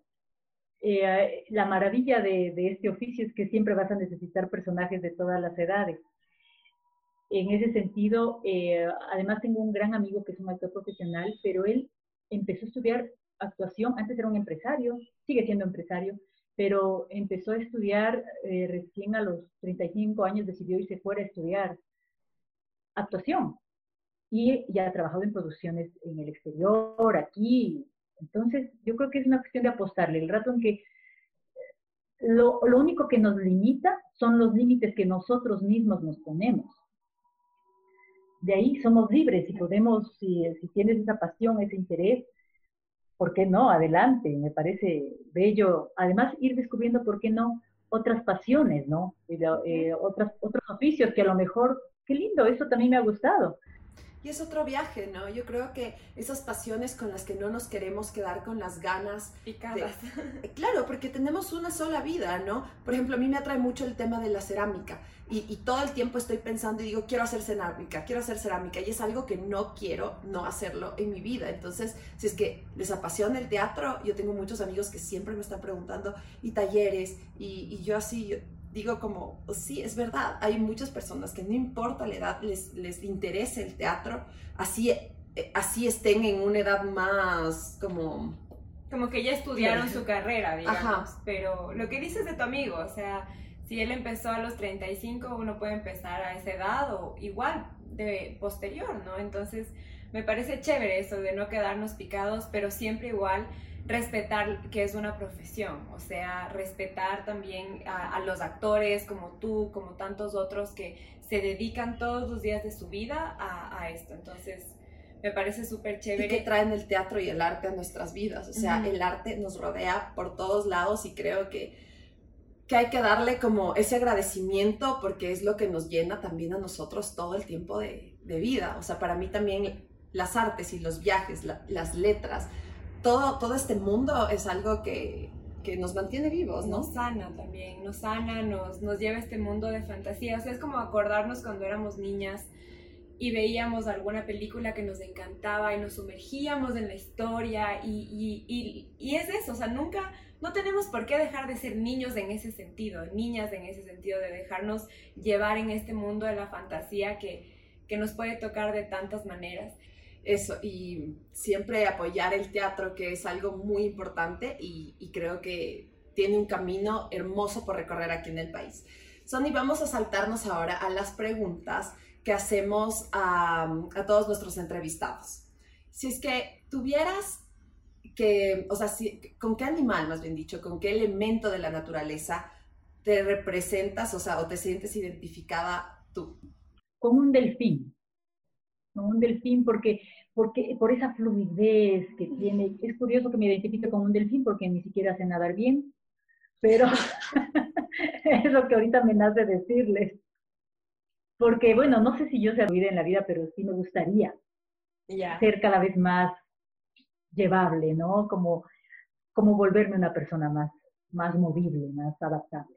Eh, la maravilla de, este oficio es que siempre vas a necesitar personajes de todas las edades. En ese sentido, eh, además tengo un gran amigo que es un actor profesional, pero él empezó a estudiar actuación, antes era un empresario, sigue siendo empresario, pero empezó a estudiar eh, recién a los 35 años, decidió irse fuera a estudiar actuación y ya ha trabajado en producciones en el exterior, aquí. Entonces, yo creo que es una cuestión de apostarle. El rato en que lo, lo único que nos limita son los límites que nosotros mismos nos ponemos. De ahí somos libres y podemos, si, si tienes esa pasión, ese interés, ¿por qué no? Adelante, me parece bello. Además, ir descubriendo, ¿por qué no? Otras pasiones, ¿no? Eh, otras, otros oficios que a lo mejor, qué lindo, eso también me ha gustado y es otro viaje, ¿no? Yo creo que esas pasiones con las que no nos queremos quedar con las ganas. Picadas. *laughs* Claro, porque tenemos una sola vida, ¿no? Por ejemplo, a mí me atrae mucho el tema de la cerámica y, y, todo el tiempo estoy pensando y digo, quiero hacer cerámica, quiero hacer cerámica y es algo que no quiero no hacerlo en mi vida. Entonces, si es que les apasiona el teatro, yo tengo muchos amigos que siempre me están preguntando y talleres y, y yo así digo como, sí, es verdad, hay muchas personas que no importa la edad, les, les interesa el teatro, así, eh, así estén en una edad más como... Como que ya estudiaron su carrera, digamos. Pero lo que dices de tu amigo, o sea, si él empezó a los 35, uno puede empezar a esa edad o igual de posterior, ¿no? Entonces, me parece chévere eso de no quedarnos picados, pero siempre igual respetar que es una profesión, o sea, respetar también a, los actores como tú, como tantos otros que se dedican todos los días de su vida a, esto. Entonces, me parece súper chévere. Y que traen el teatro y el arte a nuestras vidas, o sea, el arte nos rodea por todos lados y creo que, que hay que darle como ese agradecimiento porque es lo que nos llena también a nosotros todo el tiempo de, vida. O sea, para mí también las artes y los viajes, las letras, todo, todo este mundo es algo que, que nos mantiene vivos, ¿no? Nos sana también, nos sana, nos, nos lleva a este mundo de fantasía. O sea, es como acordarnos cuando éramos niñas y veíamos alguna película que nos encantaba y nos sumergíamos en la historia y, y, y, es eso, o sea, nunca, no tenemos por qué dejar de ser niños en ese sentido, niñas en ese sentido, de dejarnos llevar en este mundo de la fantasía que, que nos puede tocar de tantas maneras eso, y siempre apoyar el teatro, que es algo muy importante y, creo que tiene un camino hermoso por recorrer aquí en el país. Sony, vamos a saltarnos ahora a las preguntas que hacemos a, todos nuestros entrevistados. Si es que tuvieras que, o sea, ¿con qué animal, más bien dicho, con qué elemento de la naturaleza te representas, o sea, o te sientes identificada tú? Como un delfín un delfín porque, porque por esa fluidez que tiene. Es curioso que me identifique como un delfín porque ni siquiera sé nadar bien, pero *laughs* es lo que ahorita me nace decirles. Porque, bueno, no sé si yo sea fluida en la vida, pero sí me gustaría ser cada vez más llevable, ¿no? Como, como volverme una persona más, más movible, más adaptable.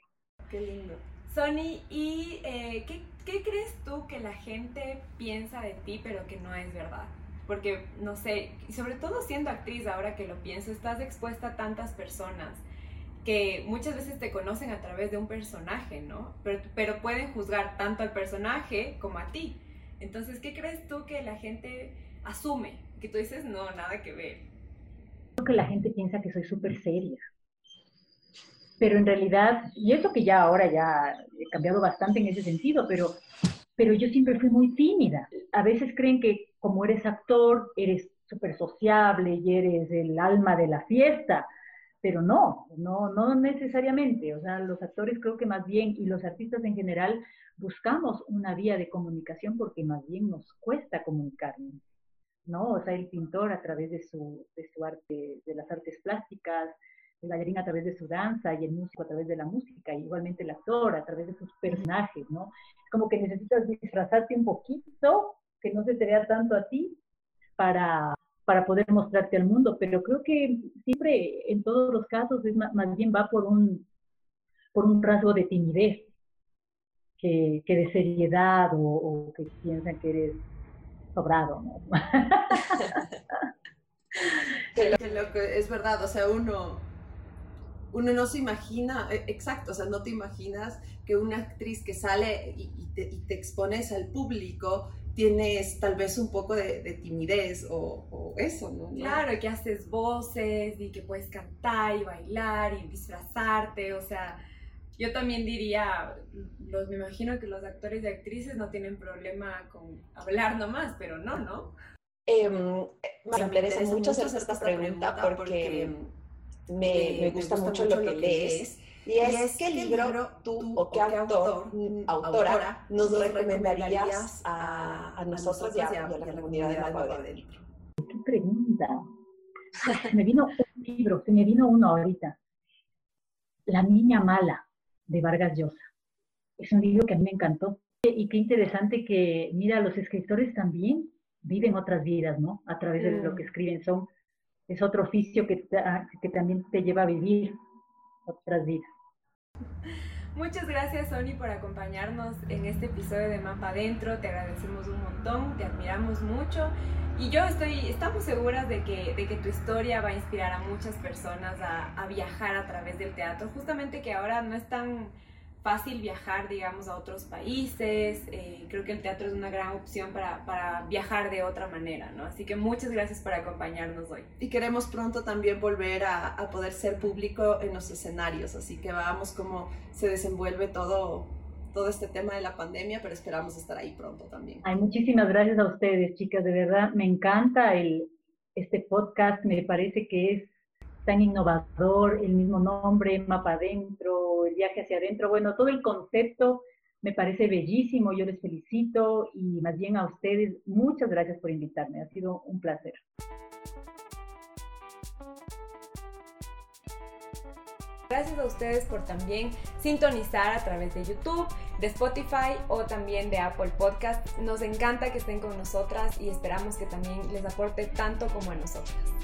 Qué lindo. Sony, ¿y eh, ¿qué, crees tú que la gente piensa de ti pero que no es verdad? Porque, no sé, sobre todo siendo actriz, ahora que lo pienso, estás expuesta a tantas personas que muchas veces te conocen a través de un personaje, ¿no? Pero, pero pueden juzgar tanto al personaje como a ti. Entonces, ¿qué crees tú que la gente asume? Que tú dices, no, nada que ver. Creo que la gente piensa que soy súper seria pero en realidad, y eso que ya ahora ya he cambiado bastante en ese sentido, pero, pero yo siempre fui muy tímida. A veces creen que como eres actor, eres súper sociable y eres el alma de la fiesta, pero no, no, no necesariamente. O sea, los actores creo que más bien, y los artistas en general, buscamos una vía de comunicación porque más bien nos cuesta comunicarnos. ¿no? O sea, el pintor a través de su, de su arte, de las artes plásticas, el bailarín a través de su danza y el músico a través de la música, y igualmente el actor a través de sus personajes, ¿no? Como que necesitas disfrazarte un poquito, que no se te vea tanto a ti, para, para poder mostrarte al mundo, pero creo que siempre, en todos los casos, es más, bien va por un, por un rasgo de timidez, que, que de seriedad o que piensan que eres sobrado, ¿no? *laughs* es verdad, o sea, uno uno no se imagina, e, exacto, o sea, no te imaginas que una actriz que sale y, te, expones al público tienes tal vez un poco de, timidez o, eso, ¿no? Claro, que haces voces y que puedes cantar y bailar y disfrazarte, o sea, yo también diría, los, me imagino que los actores y actrices no tienen problema con hablar nomás, pero no, ¿no? Eh, me interesa mucho hacer esta pregunta porque me, me gusta, mucho, lo que lees. Y es, ¿qué libro tú o qué autor, autora nos recomendarías a, a nosotros y a, la comunidad de Adentro? ¿Qué pregunta? me vino un libro, se me vino uno ahorita. La Niña Mala, de Vargas Llosa. Es un libro que a mí me encantó. Y qué interesante que, mira, los escritores también viven otras vidas, ¿no? A través de lo que mm. escriben. Son, es otro oficio que, que también te lleva a vivir otras vidas. Muchas gracias, Sony, por acompañarnos en este episodio de Mapa Adentro. Te agradecemos un montón, te admiramos mucho. Y yo estoy, estamos seguras de que, de que tu historia va a inspirar a muchas personas a, a viajar a través del teatro. Justamente que ahora no es tan fácil viajar, digamos, a otros países. Eh, creo que el teatro es una gran opción para, para, viajar de otra manera, ¿no? Así que muchas gracias por acompañarnos hoy. Y queremos pronto también volver a, a poder ser público en los escenarios, así que vamos cómo se desenvuelve todo, todo este tema de la pandemia, pero esperamos estar ahí pronto también. Ay, muchísimas gracias a ustedes, chicas, de verdad, me encanta el, este podcast, me parece que es tan innovador, el mismo nombre, mapa adentro, el viaje hacia adentro, bueno, todo el concepto me parece bellísimo, yo les felicito y más bien a ustedes, muchas gracias por invitarme, ha sido un placer. Gracias a ustedes por también sintonizar a través de YouTube, de Spotify o también de Apple Podcast. Nos encanta que estén con nosotras y esperamos que también les aporte tanto como a nosotras.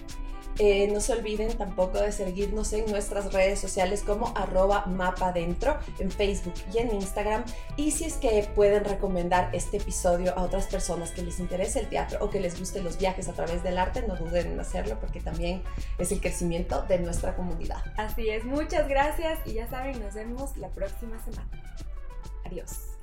Eh, no se olviden tampoco de seguirnos en nuestras redes sociales como arroba mapadentro en Facebook y en Instagram. Y si es que pueden recomendar este episodio a otras personas que les interese el teatro o que les guste los viajes a través del arte, no duden en hacerlo porque también es el crecimiento de nuestra comunidad. Así es, muchas gracias y ya saben, nos vemos la próxima semana. Adiós.